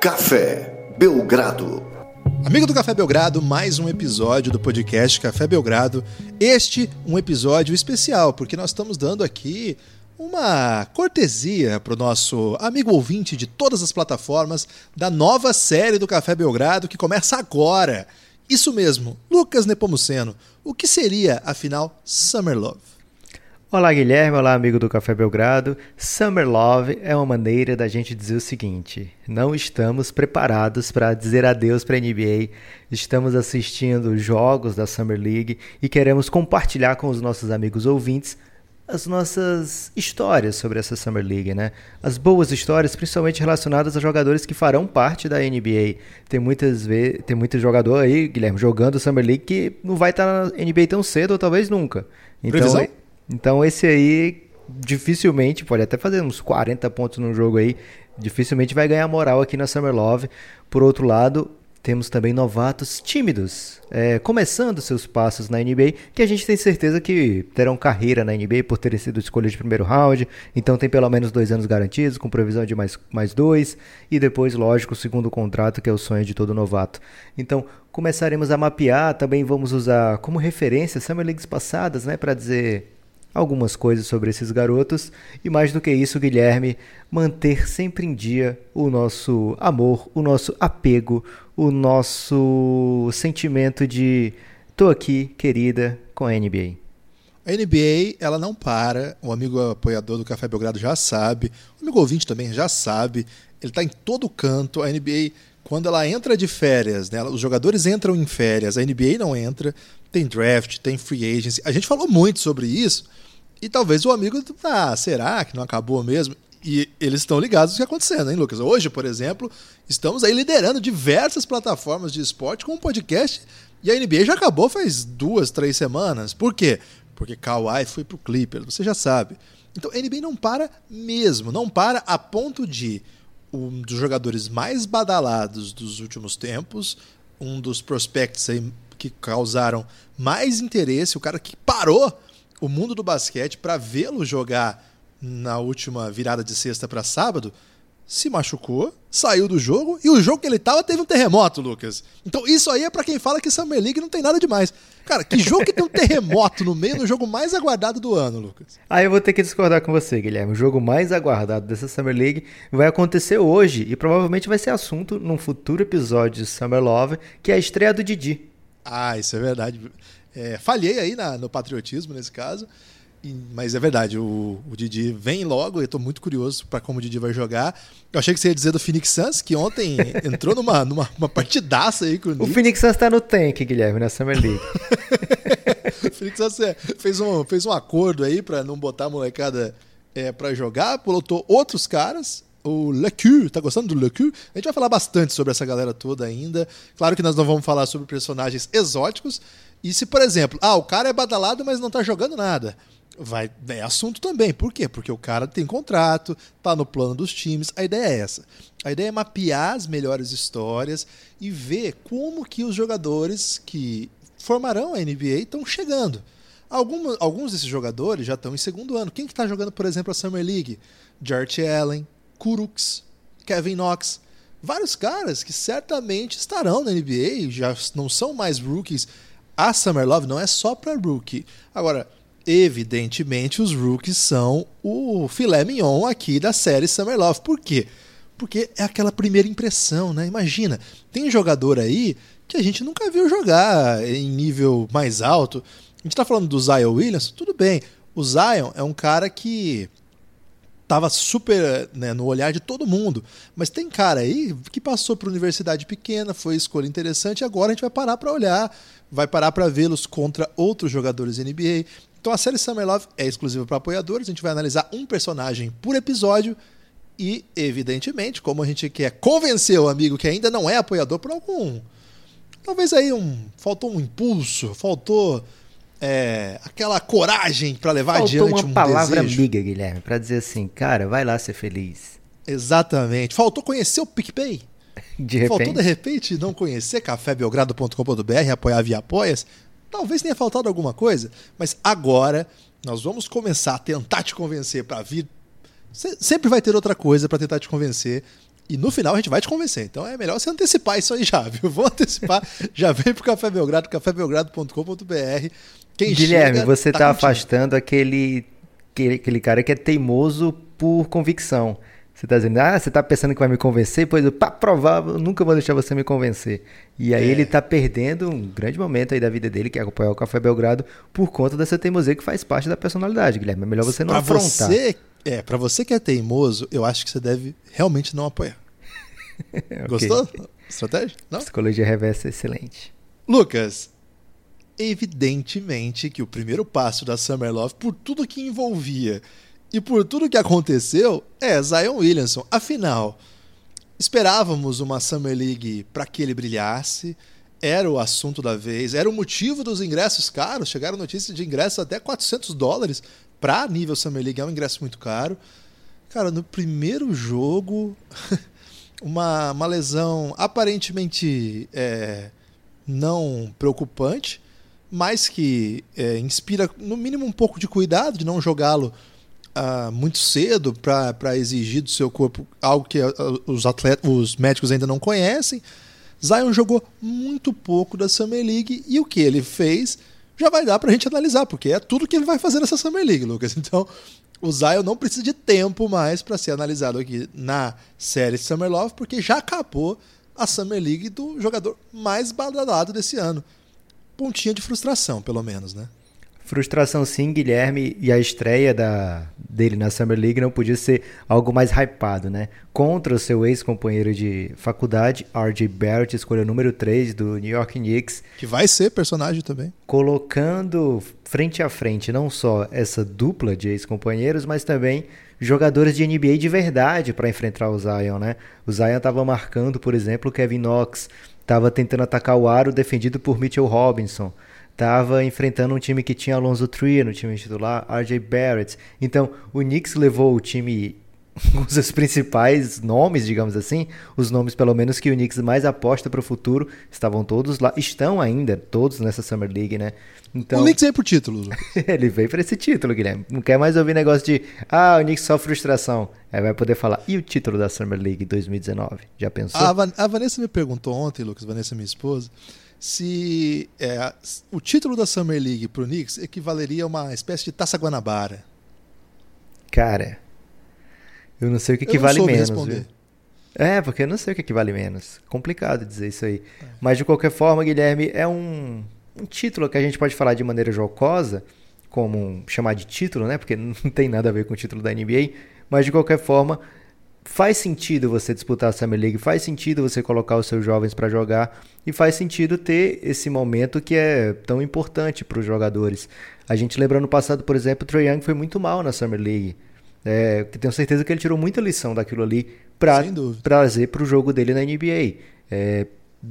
Café Belgrado. Amigo do Café Belgrado, mais um episódio do podcast Café Belgrado. Este um episódio especial, porque nós estamos dando aqui uma cortesia para o nosso amigo ouvinte de todas as plataformas da nova série do Café Belgrado que começa agora. Isso mesmo, Lucas Nepomuceno. O que seria, afinal, Summer Love? Olá, Guilherme. Olá, amigo do Café Belgrado. Summer Love é uma maneira da gente dizer o seguinte: não estamos preparados para dizer adeus para a NBA. Estamos assistindo jogos da Summer League e queremos compartilhar com os nossos amigos ouvintes as nossas histórias sobre essa Summer League, né? As boas histórias, principalmente relacionadas a jogadores que farão parte da NBA. Tem muitas vezes, tem muito jogador aí, Guilherme, jogando Summer League que não vai estar na NBA tão cedo ou talvez nunca. Então, Previsão? Então esse aí dificilmente, pode até fazer uns 40 pontos no jogo aí, dificilmente vai ganhar moral aqui na Summer Love. Por outro lado, temos também novatos tímidos, é, começando seus passos na NBA, que a gente tem certeza que terão carreira na NBA por terem sido escolhidos de primeiro round, então tem pelo menos dois anos garantidos, com previsão de mais, mais dois, e depois, lógico, o segundo contrato, que é o sonho de todo novato. Então, começaremos a mapear, também vamos usar como referência Summer Leagues passadas, né, para dizer algumas coisas sobre esses garotos. E mais do que isso, Guilherme, manter sempre em dia o nosso amor, o nosso apego, o nosso sentimento de tô aqui, querida, com a NBA. A. NBA, ela não para, o amigo apoiador do Café Belgrado já sabe, o amigo ouvinte também já sabe, ele está em todo canto, a NBA quando ela entra de férias, né, os jogadores entram em férias, a NBA não entra, tem draft, tem free agency. A gente falou muito sobre isso e talvez o amigo, ah, será que não acabou mesmo? E eles estão ligados no que está acontecendo, hein, Lucas? Hoje, por exemplo, estamos aí liderando diversas plataformas de esporte com um podcast e a NBA já acabou faz duas, três semanas. Por quê? Porque Kawhi foi pro Clippers, você já sabe. Então a NBA não para mesmo, não para a ponto de um dos jogadores mais badalados dos últimos tempos, um dos prospects aí que causaram mais interesse, o cara que parou o mundo do basquete para vê-lo jogar na última virada de sexta para sábado, se machucou, saiu do jogo e o jogo que ele tava teve um terremoto, Lucas. Então isso aí é para quem fala que Summer League não tem nada demais. Cara, que jogo que tem um terremoto no meio do jogo mais aguardado do ano, Lucas? Aí eu vou ter que discordar com você, Guilherme. O jogo mais aguardado dessa Summer League vai acontecer hoje e provavelmente vai ser assunto num futuro episódio de Summer Love, que é a estreia do Didi. Ah, isso é verdade. É, falhei aí na, no patriotismo nesse caso. Mas é verdade, o, o Didi vem logo, eu estou muito curioso para como o Didi vai jogar. Eu achei que você ia dizer do Phoenix Suns, que ontem entrou numa, numa uma partidaça aí com o O Phoenix Suns está no tank, Guilherme, na Summer League. o Phoenix Suns é, fez um, fez um acordo aí para não botar a molecada é, para jogar, botou outros caras, o Lecu, tá gostando do Lecu? A gente vai falar bastante sobre essa galera toda ainda. Claro que nós não vamos falar sobre personagens exóticos. E se, por exemplo, ah, o cara é badalado, mas não tá jogando nada vai é assunto também. Por quê? Porque o cara tem contrato, tá no plano dos times. A ideia é essa. A ideia é mapear as melhores histórias e ver como que os jogadores que formarão a NBA estão chegando. Alguns, alguns desses jogadores já estão em segundo ano. Quem que está jogando, por exemplo, a Summer League? Jarrett Allen, Kuruks, Kevin Knox. Vários caras que certamente estarão na NBA, já não são mais rookies. A Summer Love não é só para rookie. Agora, evidentemente os rookies são o filé mignon aqui da série Summer Love. Por quê? Porque é aquela primeira impressão, né? Imagina, tem jogador aí que a gente nunca viu jogar em nível mais alto. A gente tá falando do Zion Williams, tudo bem. O Zion é um cara que tava super né, no olhar de todo mundo. Mas tem cara aí que passou para universidade pequena, foi escolha interessante, agora a gente vai parar para olhar, vai parar para vê-los contra outros jogadores NBA. Então a série Summer Love é exclusiva para apoiadores, a gente vai analisar um personagem por episódio e, evidentemente, como a gente quer convencer o amigo que ainda não é apoiador por algum. Talvez aí um. Faltou um impulso, faltou é, aquela coragem para levar faltou adiante uma um palavra desejo. amiga, Guilherme, para dizer assim, cara, vai lá ser feliz. Exatamente. Faltou conhecer o PicPay. De repente. Faltou, de repente, não conhecer cafébelgrado.com.br, apoiar via apoias. Talvez tenha faltado alguma coisa, mas agora nós vamos começar a tentar te convencer para vir. Sempre vai ter outra coisa para tentar te convencer E no final a gente vai te convencer. Então é melhor você antecipar isso aí já, viu? Vou antecipar. já vem pro Café Belgrado, cafébelgrado.com.br. Quem Guilherme, chega, você tá, tá afastando aquele, aquele, aquele cara que é teimoso por convicção. Você tá dizendo, ah, você tá pensando que vai me convencer? Pois eu, pra provar, eu nunca vou deixar você me convencer. E aí é. ele tá perdendo um grande momento aí da vida dele, que é acompanhar o Café Belgrado, por conta dessa teimosia que faz parte da personalidade, Guilherme. É melhor você não pra afrontar. Você, é, pra você que é teimoso, eu acho que você deve realmente não apoiar. okay. Gostou? Estratégia? Não? Psicologia reversa é excelente. Lucas, evidentemente que o primeiro passo da Summer Love, por tudo que envolvia e por tudo que aconteceu, é Zion Williamson. Afinal, esperávamos uma Summer League para que ele brilhasse, era o assunto da vez, era o motivo dos ingressos caros. Chegaram notícias de ingressos até 400 dólares para nível Summer League, é um ingresso muito caro. Cara, no primeiro jogo, uma, uma lesão aparentemente é, não preocupante, mas que é, inspira no mínimo um pouco de cuidado de não jogá-lo uh, muito cedo para exigir do seu corpo algo que uh, os atletas, os médicos ainda não conhecem. Zion jogou muito pouco da Summer League e o que ele fez já vai dar para a gente analisar, porque é tudo que ele vai fazer nessa Summer League, Lucas. Então, o Zion não precisa de tempo mais para ser analisado aqui na série Summer Love, porque já acabou a Summer League do jogador mais badalado desse ano. Pontinha de frustração, pelo menos, né? Frustração sim, Guilherme, e a estreia da, dele na Summer League não podia ser algo mais hypado, né? Contra o seu ex-companheiro de faculdade, R.J. Barrett, escolha número 3 do New York Knicks. Que vai ser personagem também. Colocando frente a frente não só essa dupla de ex-companheiros, mas também jogadores de NBA de verdade para enfrentar o Zion, né? O Zion estava marcando, por exemplo, o Kevin Knox, estava tentando atacar o aro defendido por Mitchell Robinson estava enfrentando um time que tinha Alonso Trier no time titular, RJ Barrett. Então, o Knicks levou o time os seus principais nomes, digamos assim, os nomes pelo menos que o Knicks mais aposta para o futuro, estavam todos lá, estão ainda todos nessa Summer League, né? Então, o Knicks veio pro título. ele veio para esse título, Guilherme. Não quer mais ouvir negócio de, ah, o Knicks só frustração. Aí vai poder falar, e o título da Summer League 2019? Já pensou? A, Van a Vanessa me perguntou ontem, Lucas, Vanessa minha esposa, se é, o título da Summer League para o Knicks equivaleria a uma espécie de Taça Guanabara. Cara, eu não sei o que equivale menos. Viu? É, porque eu não sei o que equivale menos. Complicado dizer isso aí. É. Mas de qualquer forma, Guilherme, é um, um título que a gente pode falar de maneira jocosa, como chamar de título, né? Porque não tem nada a ver com o título da NBA. Mas de qualquer forma, faz sentido você disputar a Summer League, faz sentido você colocar os seus jovens para jogar e faz sentido ter esse momento que é tão importante para os jogadores. A gente lembra no passado, por exemplo, o Trae Young foi muito mal na Summer League. É, tenho certeza que ele tirou muita lição daquilo ali para trazer para o jogo dele na NBA. É,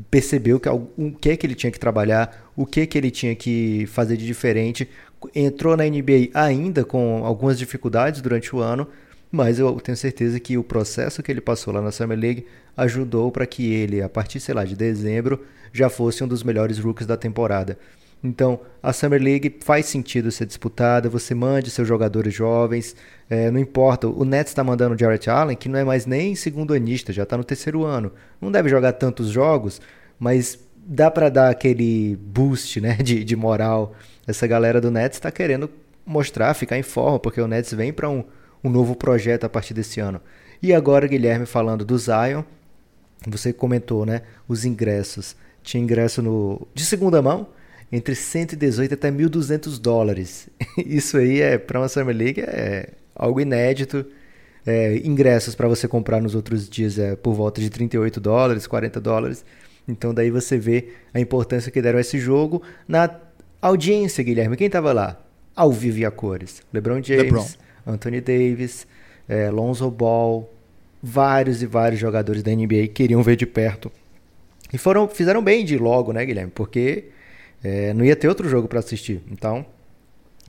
percebeu que, o que é que ele tinha que trabalhar, o que é que ele tinha que fazer de diferente. Entrou na NBA ainda com algumas dificuldades durante o ano, mas eu tenho certeza que o processo que ele passou lá na Summer League ajudou para que ele, a partir, sei lá, de dezembro, já fosse um dos melhores rookies da temporada. Então, a Summer League faz sentido ser disputada, você mande seus jogadores jovens, é, não importa. O Nets está mandando o Jarrett Allen, que não é mais nem segundo anista, já está no terceiro ano. Não deve jogar tantos jogos, mas dá para dar aquele boost né, de, de moral. Essa galera do Nets está querendo mostrar, ficar em forma, porque o Nets vem para um, um novo projeto a partir desse ano. E agora, Guilherme, falando do Zion, você comentou, né? Os ingressos. Tinha ingresso no, de segunda mão, entre 118 até 1.200 dólares. Isso aí é para uma Summer League é algo inédito. É, ingressos para você comprar nos outros dias é por volta de 38 dólares, 40 dólares. Então daí você vê a importância que deram a esse jogo na audiência, Guilherme. Quem estava lá? Ao vivo e a cores. LeBron James, LeBron. Anthony Davis, é, Lonzo Ball, vários e vários jogadores da NBA queriam ver de perto. E foram, fizeram bem de logo, né, Guilherme? Porque é, não ia ter outro jogo para assistir. Então,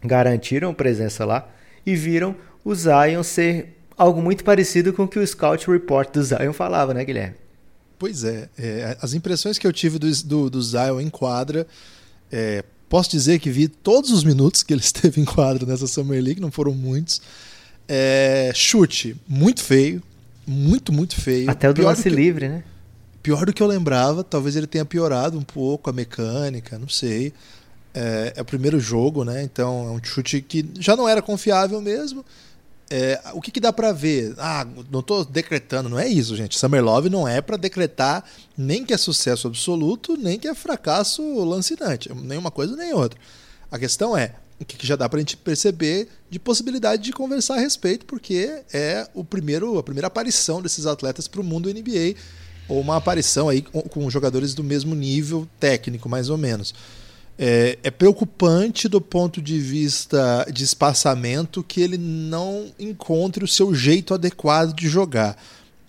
garantiram presença lá e viram o Zion ser algo muito parecido com o que o Scout Report do Zion falava, né, Guilherme? Pois é, é as impressões que eu tive do, do, do Zion em quadra, é, posso dizer que vi todos os minutos que ele esteve em quadro nessa Summer League, não foram muitos. É, chute muito feio, muito, muito feio. Até o do lance que- livre, né? Pior do que eu lembrava, talvez ele tenha piorado um pouco a mecânica, não sei. É, é o primeiro jogo, né? Então é um chute que já não era confiável mesmo. É, o que, que dá pra ver? Ah, não tô decretando, não é isso, gente. Summer Love não é pra decretar nem que é sucesso absoluto, nem que é fracasso lancinante. Nenhuma coisa nem outra. A questão é o que, que já dá pra gente perceber de possibilidade de conversar a respeito, porque é o primeiro, a primeira aparição desses atletas pro mundo NBA, ou uma aparição aí com, com jogadores do mesmo nível técnico, mais ou menos. É, é preocupante do ponto de vista de espaçamento que ele não encontre o seu jeito adequado de jogar.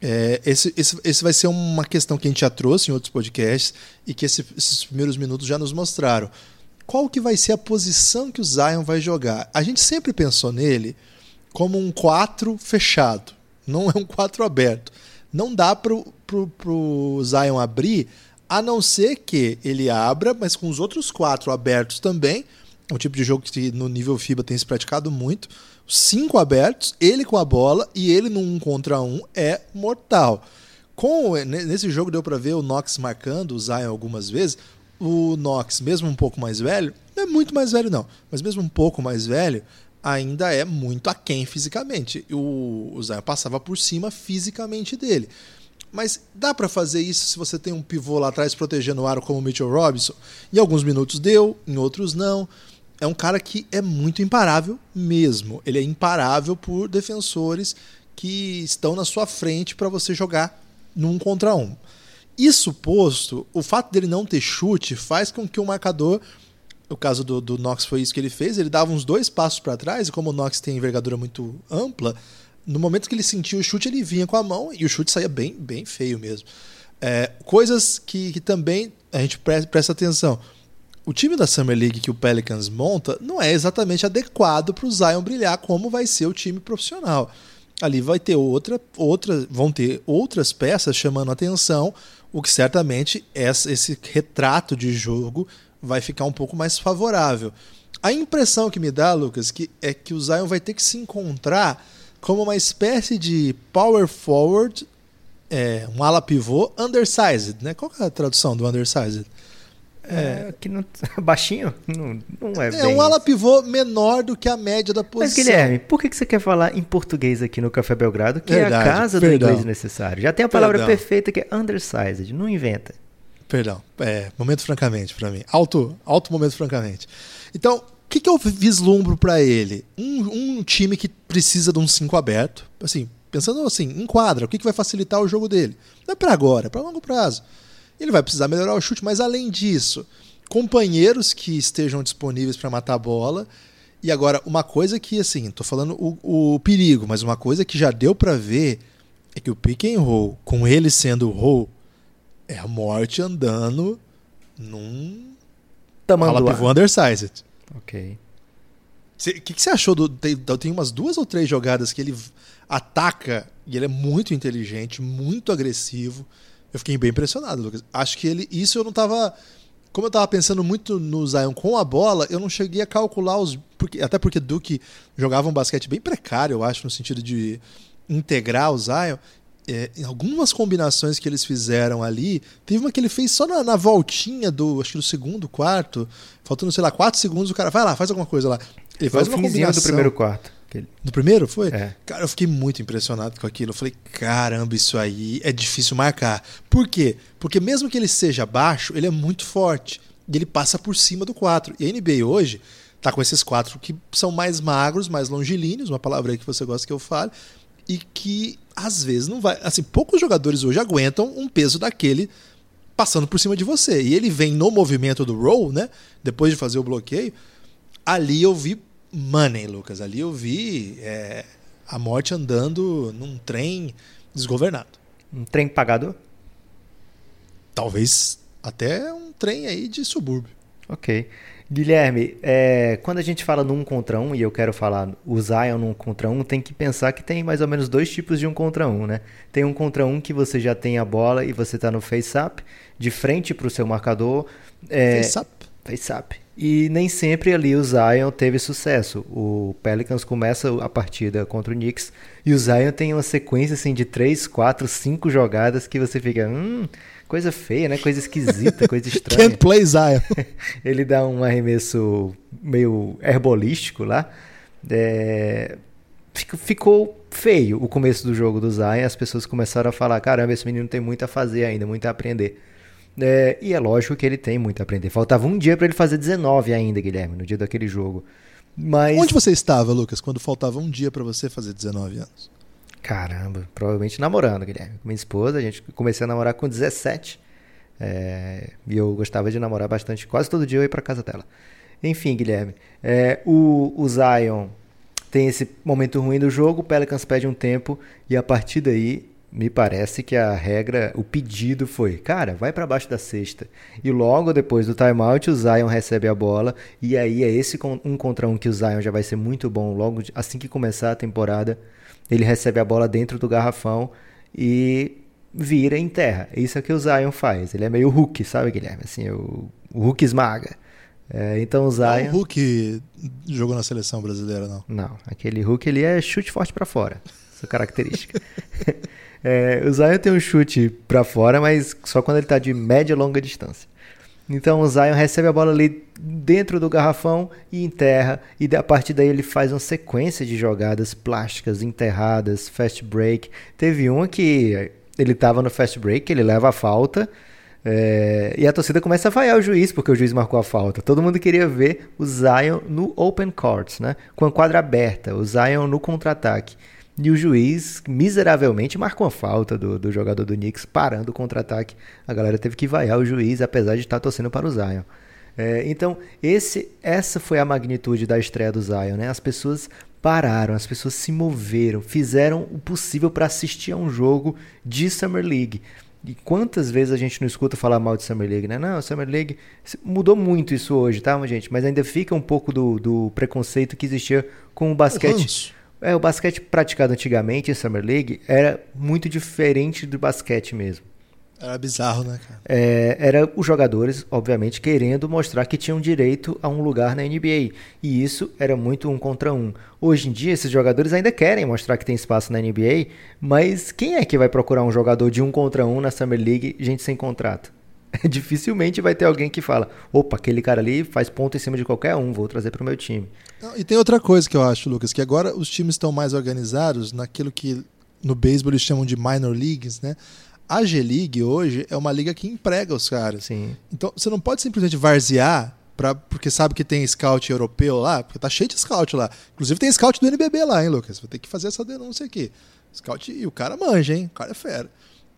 É, esse, esse, esse vai ser uma questão que a gente já trouxe em outros podcasts e que esse- esses primeiros minutos já nos mostraram. Qual que vai ser a posição que o Zion vai jogar? A gente sempre pensou nele como um 4 fechado, não é um 4 aberto. Não dá pro, pro Zion abrir, a não ser que ele abra, mas com os outros quatro abertos também. É um tipo de jogo que no nível FIBA tem se praticado muito. Cinco abertos, ele com a bola e ele no um contra um é mortal. Com Nesse jogo deu para ver o Knox marcando o Zion algumas vezes. O Knox, mesmo um pouco mais velho, não é muito mais velho não, mas mesmo um pouco mais velho, ainda é muito aquém fisicamente. O, o Zion passava por cima fisicamente dele. Mas dá para fazer isso se você tem um pivô lá atrás protegendo o aro como o Mitchell Robinson? Em alguns minutos deu, em outros não. É um cara que é muito imparável mesmo. Ele é imparável por defensores que estão na sua frente para você jogar num contra um. Isso posto, o fato dele não ter chute faz com que o marcador, o caso do, do Knox foi isso que ele fez, ele dava uns dois passos para trás e como o Knox tem envergadura muito ampla, no momento que ele sentia o chute, ele vinha com a mão e o chute saía bem, bem feio mesmo. É, coisas que, que também a gente pre- presta atenção. O time da Summer League que o Pelicans monta não é exatamente adequado para o Zion brilhar como vai ser o time profissional. Ali vai ter outra, outra, vão ter outras peças chamando atenção, o que certamente esse retrato de jogo vai ficar um pouco mais favorável. A impressão que me dá, Lucas, que é que o Zion vai ter que se encontrar como uma espécie de power forward, é, um ala pivô undersized, né? Qual é a tradução do undersized? É, que não, baixinho? Não, não é, É bem um ala pivô menor do que a média da Mas, posição. Guilherme, por que que você quer falar em português aqui no Café Belgrado, que é Verdade, a casa perdão. do inglês necessário? Já tem a palavra Perdão. perfeita que é undersized, não inventa. Perdão, é, momento francamente para mim. Alto, alto momento francamente. Então, que, que eu vislumbro para ele? Um, um time que precisa de um 5 aberto, assim, pensando assim, em quadra, o que, que vai facilitar o jogo dele? Não é para agora, é para longo prazo. Ele vai precisar melhorar o chute, mas além disso, companheiros que estejam disponíveis para matar a bola. E agora, uma coisa que, assim, tô falando o, o perigo, mas uma coisa que já deu para ver é que o pick and roll, com ele sendo o roll, é a morte andando num Tamanduá. pivô undersized. Ok. O que, que você achou do. Tem, tem umas duas ou três jogadas que ele ataca e ele é muito inteligente, muito agressivo. Eu fiquei bem impressionado, Lucas. Acho que ele. Isso eu não tava. Como eu tava pensando muito no Zion com a bola, eu não cheguei a calcular os. Porque, até porque Duke jogava um basquete bem precário, eu acho, no sentido de integrar o Zion. É, em algumas combinações que eles fizeram ali, teve uma que ele fez só na, na voltinha do, acho que do segundo quarto, faltando, sei lá, quatro segundos, o cara vai lá, faz alguma coisa lá. Ele Foi faz o uma combinação. do primeiro quarto. Do primeiro, foi? É. Cara, eu fiquei muito impressionado com aquilo. Eu falei, caramba, isso aí é difícil marcar. Por quê? Porque mesmo que ele seja baixo, ele é muito forte. E ele passa por cima do 4. E a NBA hoje tá com esses quatro que são mais magros, mais longilíneos, uma palavra aí que você gosta que eu fale, e que às vezes não vai. Assim, poucos jogadores hoje aguentam um peso daquele passando por cima de você. E ele vem no movimento do roll, né? Depois de fazer o bloqueio. Ali eu vi money, Lucas. Ali eu vi é, a morte andando num trem desgovernado. Um trem pagador? Talvez até um trem aí de subúrbio. Ok. Guilherme, é, quando a gente fala num contra um, e eu quero falar o Zion num contra um, tem que pensar que tem mais ou menos dois tipos de um contra um, né? Tem um contra um que você já tem a bola e você tá no face-up, de frente pro seu marcador. É, Face up. Face-up. E nem sempre ali o Zion teve sucesso. O Pelicans começa a partida contra o Knicks e o Zion tem uma sequência assim de 3, 4, 5 jogadas que você fica, hum, coisa feia, né? Coisa esquisita, coisa estranha. Can't play Zion. Ele dá um arremesso meio herbolístico lá. É... Ficou feio o começo do jogo do Zion. As pessoas começaram a falar: caramba, esse menino tem muito a fazer ainda, muito a aprender. É, e é lógico que ele tem muito a aprender. Faltava um dia para ele fazer 19 ainda, Guilherme, no dia daquele jogo. Mas... Onde você estava, Lucas, quando faltava um dia para você fazer 19 anos? Caramba, provavelmente namorando, Guilherme. Minha esposa, a gente comecei a namorar com 17. É, e eu gostava de namorar bastante. Quase todo dia eu ia para casa dela. Enfim, Guilherme. É, o, o Zion tem esse momento ruim do jogo, o Pelicans pede um tempo e a partir daí me parece que a regra, o pedido foi, cara, vai para baixo da cesta. E logo depois do timeout, o Zion recebe a bola. E aí é esse um contra um que o Zion já vai ser muito bom logo assim que começar a temporada. Ele recebe a bola dentro do garrafão e vira em terra. Isso é o que o Zion faz. Ele é meio Hulk, sabe, Guilherme? Assim, o, o Hulk esmaga. É, então o Zion. Não, o Hulk jogou na seleção brasileira, não. Não, aquele Hulk ele é chute forte para fora. Essa característica. É, o Zion tem um chute para fora, mas só quando ele está de média e longa distância. Então o Zion recebe a bola ali dentro do garrafão e enterra, e a partir daí ele faz uma sequência de jogadas plásticas, enterradas, fast break. Teve uma que ele estava no fast break, ele leva a falta, é, e a torcida começa a vaiar o juiz, porque o juiz marcou a falta. Todo mundo queria ver o Zion no open court, né? com a quadra aberta, o Zion no contra-ataque. E o juiz, miseravelmente, marcou a falta do, do jogador do Knicks parando o contra-ataque. A galera teve que vaiar o juiz, apesar de estar torcendo para o Zion. É, então, esse, essa foi a magnitude da estreia do Zion. Né? As pessoas pararam, as pessoas se moveram, fizeram o possível para assistir a um jogo de Summer League. E quantas vezes a gente não escuta falar mal de Summer League, né? Não, Summer League mudou muito isso hoje, tá, gente? Mas ainda fica um pouco do, do preconceito que existia com o basquete. É, o basquete praticado antigamente em Summer League era muito diferente do basquete mesmo. Era bizarro, né, cara? É, era os jogadores, obviamente, querendo mostrar que tinham direito a um lugar na NBA. E isso era muito um contra um. Hoje em dia, esses jogadores ainda querem mostrar que tem espaço na NBA, mas quem é que vai procurar um jogador de um contra um na Summer League, gente sem contrato? dificilmente vai ter alguém que fala: opa, aquele cara ali faz ponto em cima de qualquer um, vou trazer para o meu time. E tem outra coisa que eu acho, Lucas, que agora os times estão mais organizados naquilo que no beisebol eles chamam de minor leagues, né? A G-League hoje é uma liga que emprega os caras. Sim. Então você não pode simplesmente varzear pra, porque sabe que tem scout europeu lá, porque tá cheio de scout lá. Inclusive tem scout do NBB lá, hein, Lucas? Vou ter que fazer essa denúncia aqui. Scout e o cara manja, hein? O cara é fera.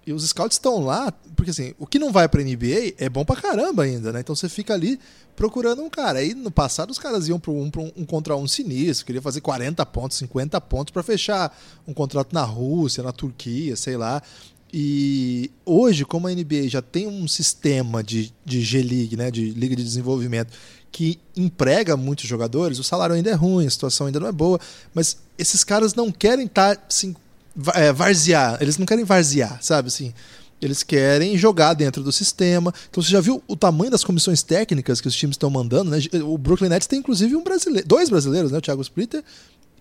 E os scouts estão lá, porque assim, o que não vai pra NBA é bom pra caramba ainda, né? Então você fica ali procurando um cara. Aí no passado os caras iam para um, um, um, contra um sinistro, queria fazer 40 pontos, 50 pontos para fechar um contrato na Rússia, na Turquia, sei lá. E hoje, como a NBA já tem um sistema de, de G-League, né, de Liga de Desenvolvimento, que emprega muitos jogadores, o salário ainda é ruim, a situação ainda não é boa, mas esses caras não querem estar tá, assim, é, varzear. Eles não querem varzear, sabe assim? Eles querem jogar dentro do sistema. Então você já viu o tamanho das comissões técnicas que os times estão mandando, né? O Brooklyn Nets tem inclusive um brasileiro, dois brasileiros, né? O Thiago Splitter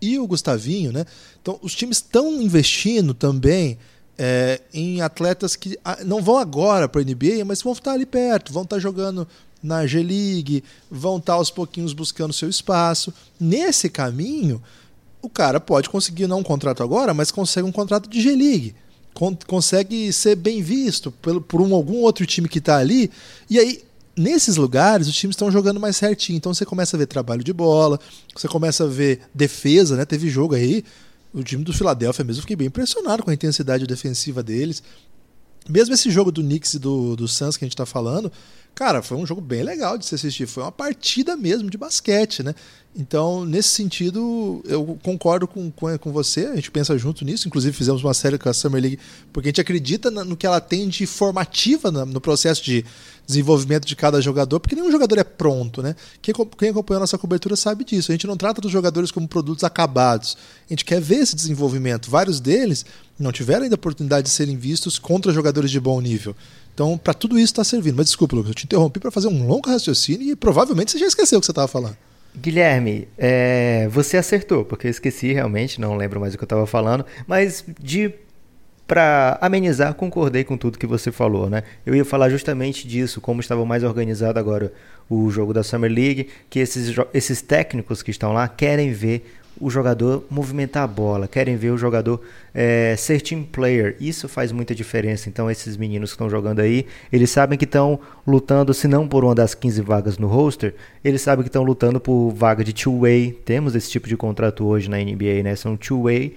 e o Gustavinho, né? Então os times estão investindo também é, em atletas que ah, não vão agora para a NBA, mas vão estar ali perto, vão estar jogando na G-League, vão estar aos pouquinhos buscando seu espaço. Nesse caminho, o cara pode conseguir não um contrato agora, mas consegue um contrato de G-League. Con consegue ser bem visto pelo, por um, algum outro time que está ali. E aí, nesses lugares, os times estão jogando mais certinho. Então você começa a ver trabalho de bola, você começa a ver defesa, né? Teve jogo aí. O time do Philadelphia mesmo, fiquei bem impressionado com a intensidade defensiva deles. Mesmo esse jogo do Knicks e do, do Suns que a gente está falando, cara, foi um jogo bem legal de se assistir. Foi uma partida mesmo de basquete, né? Então, nesse sentido, eu concordo com, com, com, você, a gente pensa junto nisso. Inclusive, fizemos uma série com a Summer League, porque a gente acredita no que ela tem de formativa no processo de desenvolvimento de cada jogador, porque nenhum jogador é pronto, né? Quem, quem acompanhou a nossa cobertura sabe disso. A gente não trata dos jogadores como produtos acabados. A gente quer ver esse desenvolvimento. Vários deles não tiveram ainda a oportunidade de serem vistos contra jogadores de bom nível. Então, para tudo isso está servindo. Mas desculpa, Lucas, eu te interrompi para fazer um longo raciocínio e provavelmente você já esqueceu o que você estava falando. Guilherme, é, você acertou, porque eu esqueci realmente, não lembro mais o que eu estava falando, mas de para amenizar, concordei com tudo que você falou, né? Eu ia falar justamente disso, como estava mais organizado agora o jogo da Summer League, que esses, esses técnicos que estão lá querem ver o jogador movimentar a bola, querem ver o jogador é, ser team player. Isso faz muita diferença. Então, esses meninos que estão jogando aí, eles sabem que estão lutando, se não por uma das 15 vagas no roster, eles sabem que estão lutando por vaga de two-way. Temos esse tipo de contrato hoje na NBA, né? São two-way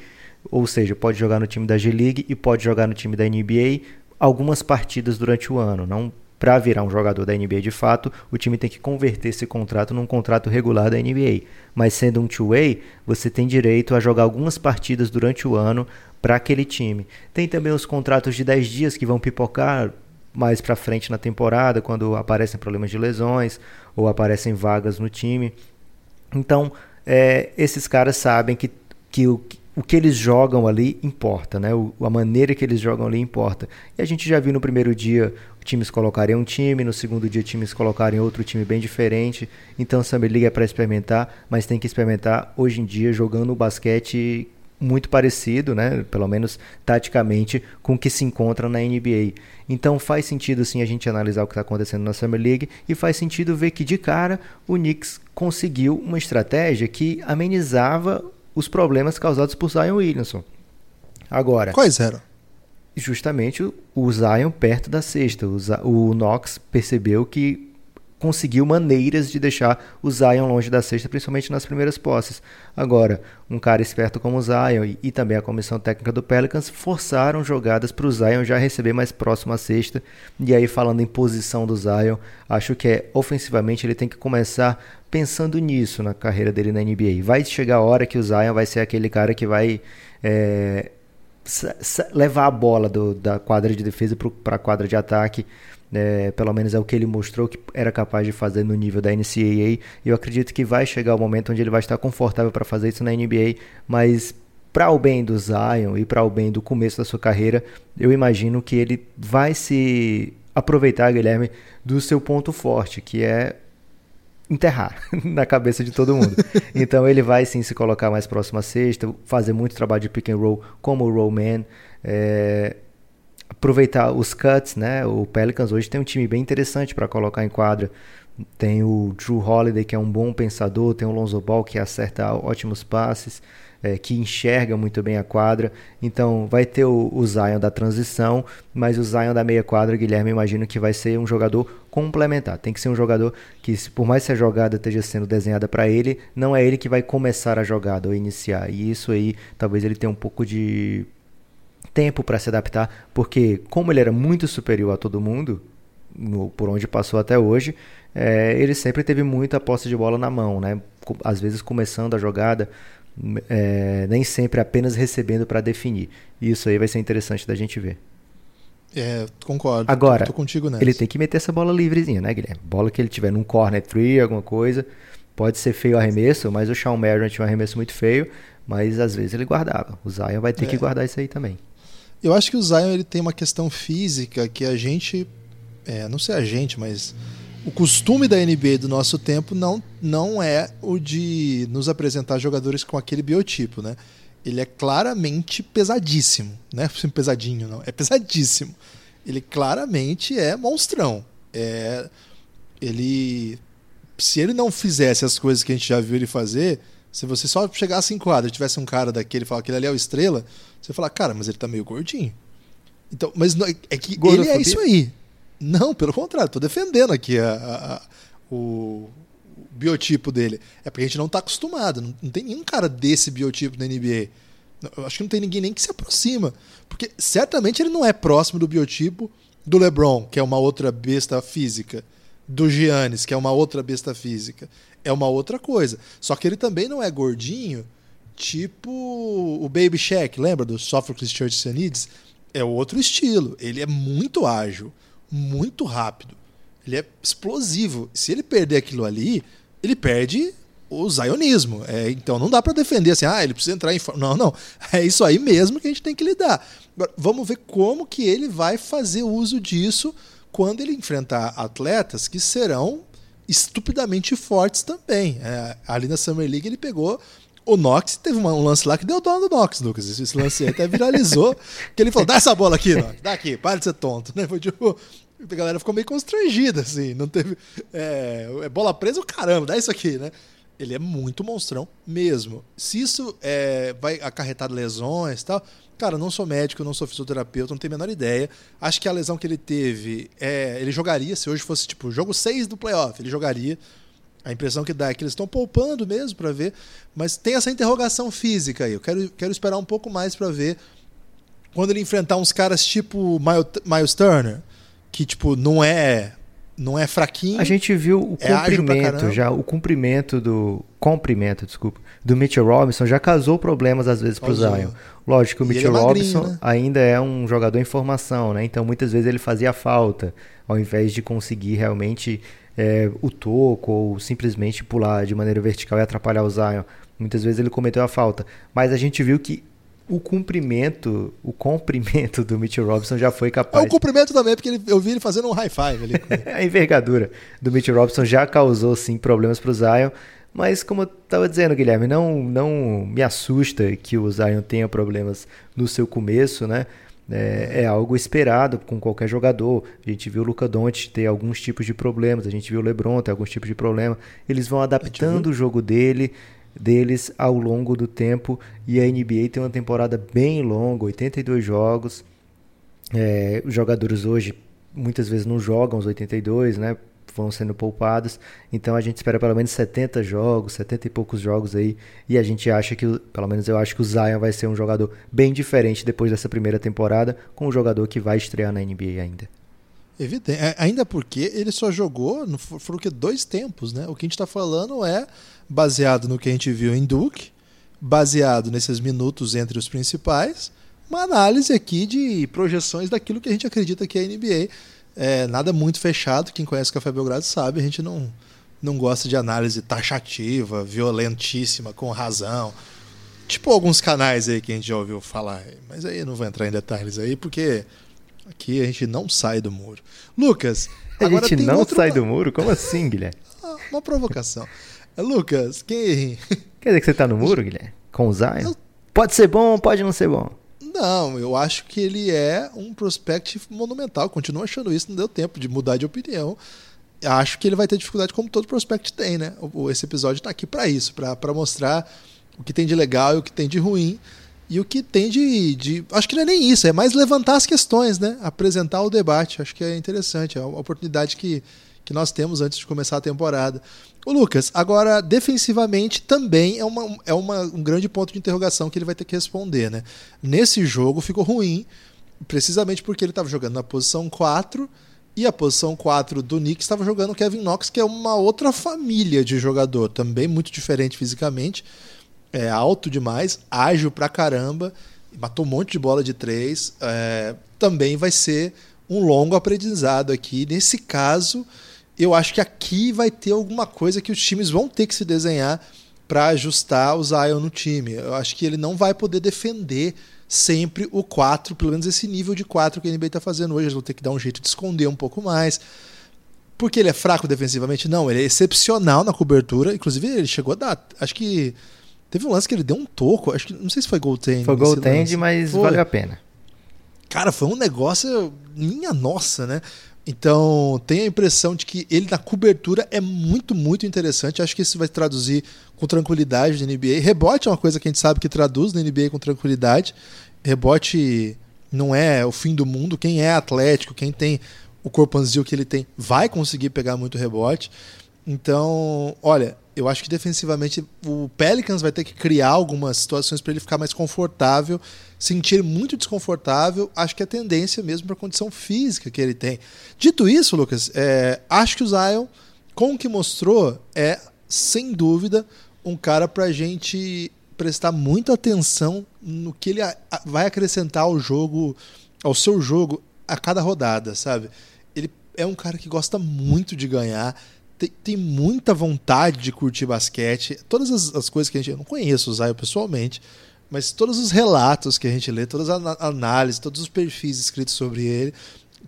ou seja, pode jogar no time da G-League e pode jogar no time da NBA algumas partidas durante o ano. Não para virar um jogador da NBA de fato, o time tem que converter esse contrato num contrato regular da NBA. Mas sendo um two-way, você tem direito a jogar algumas partidas durante o ano para aquele time. Tem também os contratos de 10 dias que vão pipocar mais para frente na temporada, quando aparecem problemas de lesões ou aparecem vagas no time. Então, é, esses caras sabem que, que o o que eles jogam ali importa, né? O, a maneira que eles jogam ali importa. E a gente já viu no primeiro dia times colocarem um time, no segundo dia times colocarem outro time bem diferente. Então a Summer League é para experimentar, mas tem que experimentar hoje em dia jogando o basquete muito parecido, né? Pelo menos taticamente, com o que se encontra na NBA. Então faz sentido sim a gente analisar o que está acontecendo na Summer League e faz sentido ver que de cara o Knicks conseguiu uma estratégia que amenizava os problemas causados por Zion Williamson. Agora. Quais eram? Justamente o Zion perto da cesta. O Knox percebeu que conseguiu maneiras de deixar o Zion longe da cesta, principalmente nas primeiras posses. Agora, um cara esperto como o Zion e, e também a comissão técnica do Pelicans forçaram jogadas para o Zion já receber mais próximo à cesta. E aí, falando em posição do Zion, acho que é ofensivamente ele tem que começar pensando nisso na carreira dele na NBA. Vai chegar a hora que o Zion vai ser aquele cara que vai é, levar a bola do, da quadra de defesa para a quadra de ataque é, pelo menos é o que ele mostrou que era capaz de fazer no nível da NCAA. Eu acredito que vai chegar o momento onde ele vai estar confortável para fazer isso na NBA, mas para o bem do Zion e para o bem do começo da sua carreira, eu imagino que ele vai se aproveitar, Guilherme, do seu ponto forte, que é enterrar na cabeça de todo mundo. Então ele vai sim se colocar mais próximo à sexta, fazer muito trabalho de pick and roll como o roll man. É, aproveitar os cuts, né? O Pelicans hoje tem um time bem interessante para colocar em quadra. Tem o Drew Holiday, que é um bom pensador, tem o Lonzo Ball, que acerta ótimos passes, é, que enxerga muito bem a quadra. Então, vai ter o, o, Zion da transição, mas o Zion da meia quadra, Guilherme, imagino que vai ser um jogador complementar. Tem que ser um jogador que, por mais que a jogada esteja sendo desenhada para ele, não é ele que vai começar a jogada ou iniciar. E isso aí, talvez ele tenha um pouco de tempo para se adaptar, porque como ele era muito superior a todo mundo, no, por onde passou até hoje, é, ele sempre teve muita posse de bola na mão, né? Às vezes começando a jogada, é, nem sempre apenas recebendo para definir. Isso aí vai ser interessante da gente ver. É, concordo. Agora, ele tem que meter essa bola livrezinha, né, Guilherme? Bola que ele tiver num corner three, alguma coisa. Pode ser feio o arremesso, mas o Sean Marion tinha um arremesso muito feio, mas às vezes ele guardava. O Zion vai ter é. que guardar isso aí também. Eu acho que o Zion ele tem uma questão física que a gente, é, não sei a gente, mas o costume da NBA do nosso tempo não, não é o de nos apresentar jogadores com aquele biotipo, né? Ele é claramente pesadíssimo, né? Pesadinho, não, é pesadíssimo. Ele claramente é monstrão. É, ele, se ele não fizesse as coisas que a gente já viu ele fazer, se você só chegasse em quadra e tivesse um cara daquele e falar que ele ali é o estrela, você fala, cara, mas ele tá meio gordinho. Então, mas não, é que ele é isso aí. Não, pelo contrário, tô defendendo aqui a, a, a, o, o, biotipo dele. É porque a gente não tá acostumado. Não, não, tem nenhum cara desse biotipo na NBA. Eu acho que não tem ninguém nem que se aproxima. Porque certamente ele não é próximo do biotipo do LeBron, que é uma outra besta física. Do Giannis, que é uma outra besta física. É uma outra coisa. Só que ele também não é gordinho Tipo o Baby Shack, lembra do Sophocles Church Needs? É outro estilo. Ele é muito ágil, muito rápido. Ele é explosivo. Se ele perder aquilo ali, ele perde o zionismo. É, então não dá para defender assim, ah, ele precisa entrar em. Não, não. É isso aí mesmo que a gente tem que lidar. Agora, vamos ver como que ele vai fazer uso disso quando ele enfrentar atletas que serão estupidamente fortes também. É, ali na Summer League ele pegou o Knox, teve um lance lá que deu dó no Knox, Lucas. Esse lance aí até viralizou. que ele falou: dá essa bola aqui, dá aqui, para de ser tonto. Né? Foi tipo. A galera ficou meio constrangida, assim. Não teve. É, é bola presa, o caramba, dá isso aqui, né? Ele é muito monstrão mesmo. Se isso é, vai acarretar lesões e tal, cara, não sou médico, não sou fisioterapeuta, não tenho a menor ideia. Acho que a lesão que ele teve, é, ele jogaria, se hoje fosse tipo jogo 6 do playoff, ele jogaria. A impressão que dá é que eles estão poupando mesmo para ver, mas tem essa interrogação física aí. Eu quero, quero esperar um pouco mais para ver quando ele enfrentar uns caras tipo Miles Turner, que tipo não é não é fraquinho. A gente viu o é comprimento já, o comprimento do comprimento, desculpa, do Mitchell Robinson já causou problemas às vezes para o Zion. Lógico que o Mitchell é Robinson né? ainda é um jogador em formação, né? Então muitas vezes ele fazia falta, ao invés de conseguir realmente é, o toco ou simplesmente pular de maneira vertical e atrapalhar o Zion. Muitas vezes ele cometeu a falta, mas a gente viu que o cumprimento, o comprimento do Mitchell Robinson já foi capaz. É o cumprimento também, porque ele, eu vi ele fazendo um high five ali. a envergadura do Mitchell Robinson já causou sim problemas para o Zion, mas como eu estava dizendo, Guilherme, não, não me assusta que o Zion tenha problemas no seu começo, né? É, é, algo esperado com qualquer jogador. A gente viu o Luca Doncic ter alguns tipos de problemas, a gente viu o LeBron ter alguns tipos de problemas. Eles vão adaptando o jogo dele, deles ao longo do tempo e a NBA tem uma temporada bem longa, 82 jogos. É, os jogadores hoje muitas vezes não jogam os 82, né? Vão sendo poupados. Então a gente espera pelo menos 70 jogos, 70 e poucos jogos aí. E a gente acha que, pelo menos eu acho que o Zion vai ser um jogador bem diferente depois dessa primeira temporada, com um jogador que vai estrear na NBA ainda. Evidente. É, ainda porque ele só jogou, foram que dois tempos, né? O que a gente está falando é baseado no que a gente viu em Duke, baseado nesses minutos entre os principais, uma análise aqui de projeções daquilo que a gente acredita que é a NBA. É, nada muito fechado, quem conhece o Café Belgrado sabe, a gente não, não gosta de análise taxativa, violentíssima, com razão. Tipo alguns canais aí que a gente já ouviu falar, mas aí não vou entrar em detalhes aí, porque aqui a gente não sai do muro. Lucas, a gente não outro... sai do muro? Como assim, Guilherme? Ah, uma provocação. Lucas, quem. Quer dizer que você tá no muro, Guilherme? Com o Zion? Eu... Pode ser bom, pode não ser bom. Não, eu acho que ele é um prospect monumental. Continuo achando isso, não deu tempo de mudar de opinião. Acho que ele vai ter dificuldade como todo prospect tem, né? Esse episódio está aqui para isso, para mostrar o que tem de legal e o que tem de ruim. E o que tem de, de. Acho que não é nem isso, é mais levantar as questões, né? Apresentar o debate. Acho que é interessante. É uma oportunidade que, que nós temos antes de começar a temporada. O Lucas, agora, defensivamente também é, uma, é uma, um grande ponto de interrogação que ele vai ter que responder, né? Nesse jogo ficou ruim, precisamente porque ele estava jogando na posição 4 e a posição 4 do Knicks estava jogando o Kevin Knox, que é uma outra família de jogador, também muito diferente fisicamente, é alto demais, ágil pra caramba, matou um monte de bola de três, é, também vai ser um longo aprendizado aqui. Nesse caso, eu acho que aqui vai ter alguma coisa que os times vão ter que se desenhar para ajustar o Zion no time. Eu acho que ele não vai poder defender sempre o 4, pelo menos esse nível de 4 que a NBA está fazendo hoje. Eles vão ter que dar um jeito de esconder um pouco mais. Porque ele é fraco defensivamente? Não, ele é excepcional na cobertura. Inclusive, ele chegou a dar. Acho que. Teve um lance que ele deu um toco. Acho que. Não sei se foi goaltend. Foi goaltend, mas foi. valeu a pena. Cara, foi um negócio. Minha nossa, né? Então, tenho a impressão de que ele na cobertura é muito, muito interessante. Acho que isso vai traduzir com tranquilidade na NBA. Rebote é uma coisa que a gente sabe que traduz na NBA com tranquilidade. Rebote não é o fim do mundo. Quem é atlético, quem tem o corpanzil que ele tem, vai conseguir pegar muito rebote. Então, olha, eu acho que defensivamente o Pelicans vai ter que criar algumas situações para ele ficar mais confortável, sentir muito desconfortável. Acho que é tendência mesmo para a condição física que ele tem. Dito isso, Lucas, é, acho que o Zion, com o que mostrou, é sem dúvida um cara para a gente prestar muita atenção no que ele vai acrescentar ao jogo, ao seu jogo a cada rodada, sabe? Ele é um cara que gosta muito de ganhar tem, tem muita vontade de curtir basquete. Todas as, as, coisas que a gente. Eu não conheço o Zion pessoalmente, mas todos os relatos que a gente lê, todas as análises, todos os perfis escritos sobre ele,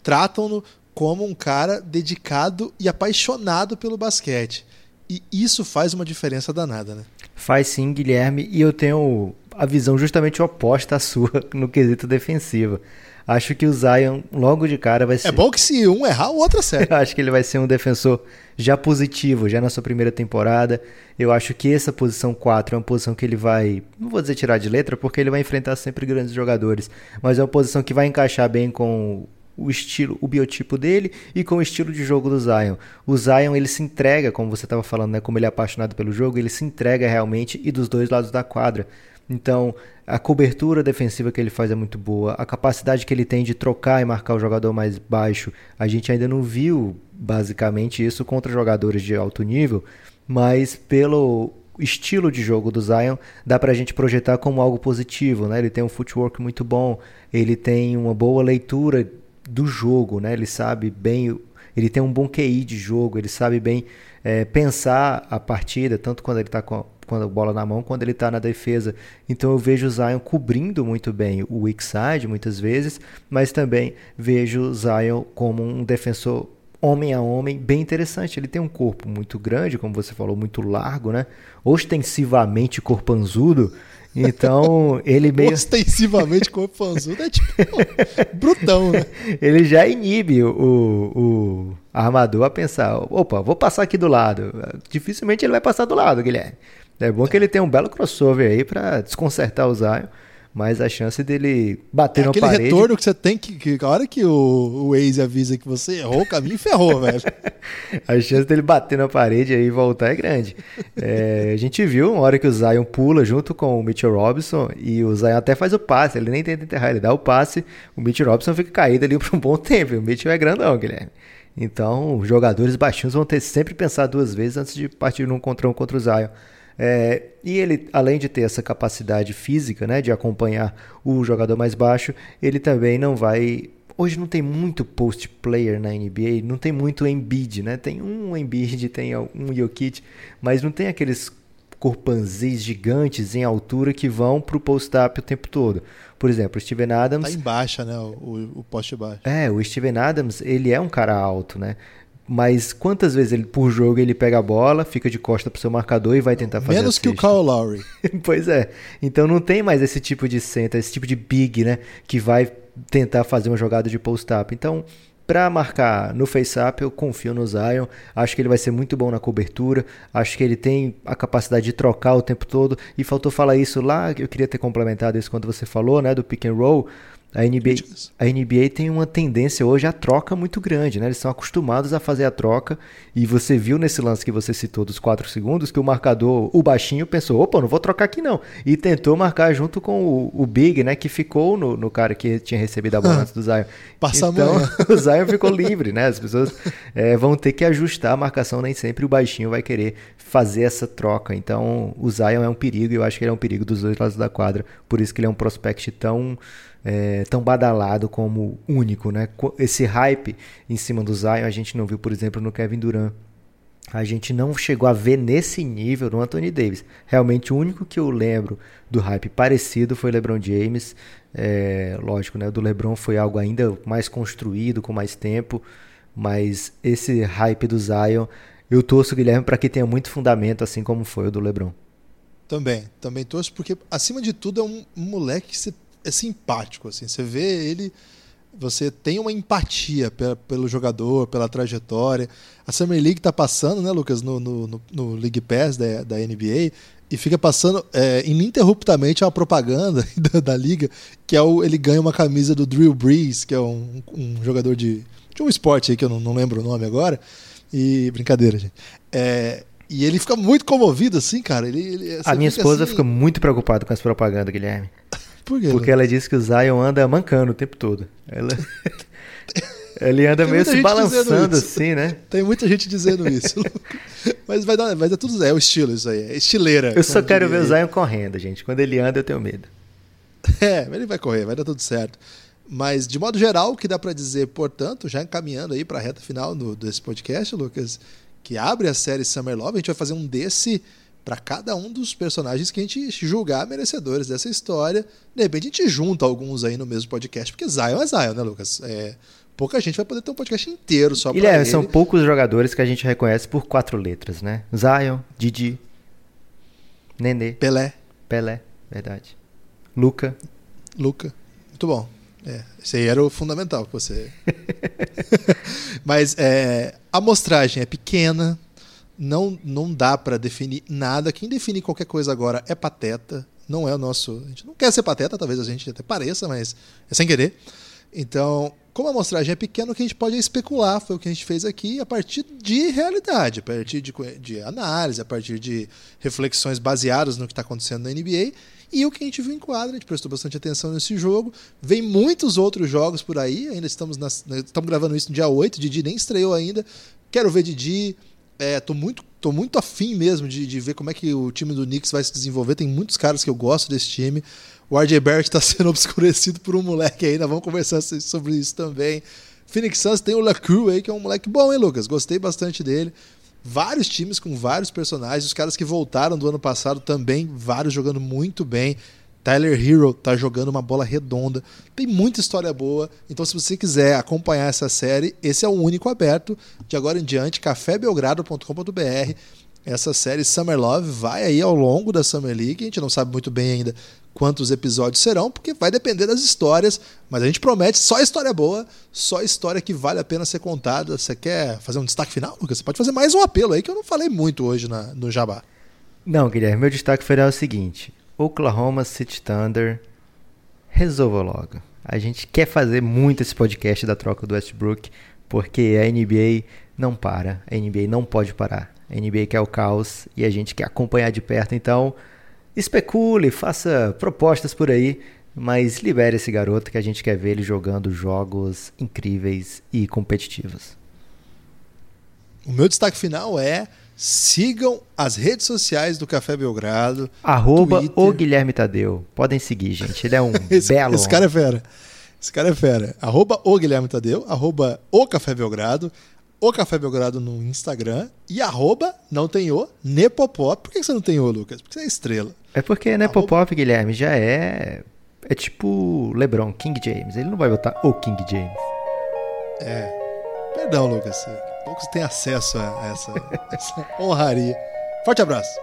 tratam-no como um cara dedicado e apaixonado pelo basquete. E isso faz uma diferença danada, né? Faz sim, Guilherme, e eu tenho a visão justamente oposta à sua no quesito defensivo. Acho que o Zion, logo de cara, vai é ser. É bom que se um errar, o outro acerta. Eu acho que ele vai ser um defensor já positivo, já na sua primeira temporada. Eu acho que essa posição 4 é uma posição que ele vai. Não vou dizer tirar de letra, porque ele vai enfrentar sempre grandes jogadores. Mas é uma posição que vai encaixar bem com o estilo, o biotipo dele e com o estilo de jogo do Zion. O Zion ele se entrega, como você estava falando, né, como ele é apaixonado pelo jogo, ele se entrega realmente e dos dois lados da quadra. Então, a cobertura defensiva que ele faz é muito boa, a capacidade que ele tem de trocar e marcar o jogador mais baixo. A gente ainda não viu basicamente isso contra jogadores de alto nível, mas pelo estilo de jogo do Zion, dá pra gente projetar como algo positivo, né? Ele tem um footwork muito bom, ele tem uma boa leitura do jogo, né? Ele sabe bem, ele tem um bom QI de jogo, ele sabe bem é, pensar a partida, tanto quando ele está com com a bola na mão quando ele está na defesa. Então eu vejo o Zion cobrindo muito bem o weak side muitas vezes, mas também vejo o Zion como um defensor homem a homem bem interessante. Ele tem um corpo muito grande, como você falou, muito largo, né? Ostensivamente corpanzudo. Então, ele meio. Ostensivamente corpanzudo é tipo brutão, né? Ele já inibe o, o armador a pensar: opa, vou passar aqui do lado. Dificilmente ele vai passar do lado, Guilherme. É bom que ele tem um belo crossover aí para desconcertar o Zion. Mas a chance dele bater é na parede... Aquele retorno que você tem que, que... A hora que o, o Waze avisa que você errou o caminho, ferrou, velho. a chance dele bater na parede e voltar é grande. É, a gente viu uma hora que o Zion pula junto com o Mitchell Robinson e o Zion até faz o passe. Ele nem tenta enterrar, ele dá o passe. O Mitchell Robinson fica caído ali por um bom tempo. O Mitchell é grandão, Guilherme. Então, os jogadores baixinhos vão ter sempre pensar duas vezes antes de partir num contra um contra o Zion. É, e ele, além de ter essa capacidade física, né, de acompanhar o jogador mais baixo, ele também não vai. Hoje não tem muito post player na NBA, não tem muito Embiid, né? Tem um Embiid, tem um Jokic, mas não tem aqueles corpanzis gigantes em altura que vão pro post-up o tempo todo. Por exemplo, o Steven Adams. Tá em baixa, né? O, o poste baixo. É, o Steven Adams, ele é um cara alto, né? Mas quantas vezes ele por jogo ele pega a bola, fica de costa pro seu marcador e vai tentar fazer Menos que o Kyle Lowry. pois é. Então não tem mais esse tipo de center, esse tipo de big, né, que vai tentar fazer uma jogada de post-up. Então, para marcar no face-up, eu confio no Zion. Acho que ele vai ser muito bom na cobertura. Acho que ele tem a capacidade de trocar o tempo todo. E faltou falar isso lá, eu queria ter complementado isso quando você falou, né, do pick and roll. A NBA, a NBA tem uma tendência hoje à troca muito grande, né? Eles são acostumados a fazer a troca. E você viu nesse lance que você citou dos 4 segundos que o marcador, o baixinho, pensou: opa, não vou trocar aqui não. E tentou marcar junto com o, o Big, né? Que ficou no, no cara que tinha recebido a bola antes do Zion. Passa então, o Zion ficou livre, né? As pessoas é, vão ter que ajustar a marcação, nem sempre o baixinho vai querer fazer essa troca. Então, o Zion é um perigo e eu acho que ele é um perigo dos dois lados da quadra. Por isso que ele é um prospect tão é, tão badalado como único, né? Esse hype em cima do Zion a gente não viu, por exemplo, no Kevin Durant. A gente não chegou a ver nesse nível no Anthony Davis. Realmente o único que eu lembro do hype parecido foi LeBron James. É, lógico, né? O do LeBron foi algo ainda mais construído, com mais tempo. Mas esse hype do Zion, eu torço, Guilherme, para que tenha muito fundamento, assim como foi o do LeBron. Também, também torço, porque acima de tudo é um moleque que você é simpático, assim. Você vê ele, você tem uma empatia pela, pelo jogador, pela trajetória. A Summer League tá passando, né, Lucas, no, no, no, no League Pass da, da NBA e fica passando é, ininterruptamente a propaganda da, da, liga, que é o, ele ganha uma camisa do Drew Brees, que é um, um jogador de, de um esporte aí que eu não, não lembro o nome agora. E brincadeira, gente. É, e ele fica muito comovido, assim, cara. Ele, ele a minha esposa assim... fica muito preocupada com essa propaganda, Guilherme. Por quê? Porque ela disse que o Zion anda mancando o tempo todo. Ela... Ele anda meio se balançando assim, né? Tem muita gente dizendo isso. Mas vai dar, vai dar tudo. É o estilo isso aí. É estileira. Eu só quero ver o Zion correndo, gente. Quando ele anda, eu tenho medo. É, ele vai correr, vai dar tudo certo. Mas, de modo geral, o que dá para dizer, portanto, já encaminhando aí para a reta final do, desse podcast, Lucas, que abre a série Summer Love. A gente vai fazer um desse para cada um dos personagens que a gente julgar merecedores dessa história. De repente a gente junta alguns aí no mesmo podcast, porque Zion é Zion, né, Lucas? É, pouca gente vai poder ter um podcast inteiro só para ele. São poucos jogadores que a gente reconhece por quatro letras, né? Zion, Didi, Nenê. Pelé. Pelé, verdade. Luca. Luca. Muito bom. É, esse aí era o fundamental que você. Mas é, a amostragem é pequena, não, não dá para definir nada. Quem define qualquer coisa agora é pateta. Não é o nosso. A gente não quer ser pateta, talvez a gente até pareça, mas é sem querer. Então, como a amostragem é pequena, o que a gente pode é especular, foi o que a gente fez aqui, a partir de realidade, a partir de, de análise, a partir de reflexões baseadas no que está acontecendo na NBA. E o que a gente viu em quadra, a gente prestou bastante atenção nesse jogo. Vem muitos outros jogos por aí, ainda estamos, nas, estamos gravando isso no dia 8, Didi nem estreou ainda. Quero ver Didi, é, tô muito, tô muito afim mesmo de, de ver como é que o time do Knicks vai se desenvolver. Tem muitos caras que eu gosto desse time. O RJ Barrett está sendo obscurecido por um moleque ainda. Vamos conversar sobre isso também. Phoenix Suns tem o LaCrue aí, que é um moleque bom, hein, Lucas? Gostei bastante dele. Vários times com vários personagens. Os caras que voltaram do ano passado também, vários jogando muito bem. Tyler Hero tá jogando uma bola redonda. Tem muita história boa. Então, se você quiser acompanhar essa série, esse é o único aberto. De agora em diante, cafébelgrado.com.br. Essa série Summer Love vai aí ao longo da Summer League. A gente não sabe muito bem ainda quantos episódios serão, porque vai depender das histórias. Mas a gente promete só história boa, só história que vale a pena ser contada. Você quer fazer um destaque final, Lucas? Você pode fazer mais um apelo aí que eu não falei muito hoje na, no Jabá. Não, Guilherme, meu destaque final é o seguinte: Oklahoma City Thunder, resolva logo. A gente quer fazer muito esse podcast da troca do Westbrook, porque a NBA não para, a NBA não pode parar. A NBA quer o caos e a gente quer acompanhar de perto, então especule, faça propostas por aí, mas libere esse garoto que a gente quer ver ele jogando jogos incríveis e competitivos. O meu destaque final é Sigam as redes sociais do Café Belgrado. Arroba o Guilherme Tadeu. Podem seguir, gente. Ele é um esse, belo. Esse cara é fera. Esse cara é fera. Arroba o Guilherme Tadeu. Arroba o Café Belgrado. O Café Belgrado no Instagram. E arroba, não tem o, Nepopop. Por que você não tem o, Lucas? Porque você é estrela. É porque Nepopop, arroba... Guilherme, já é. É tipo LeBron, King James. Ele não vai botar o King James. É. Perdão, Lucas poucos têm acesso a essa, essa honraria. Forte abraço.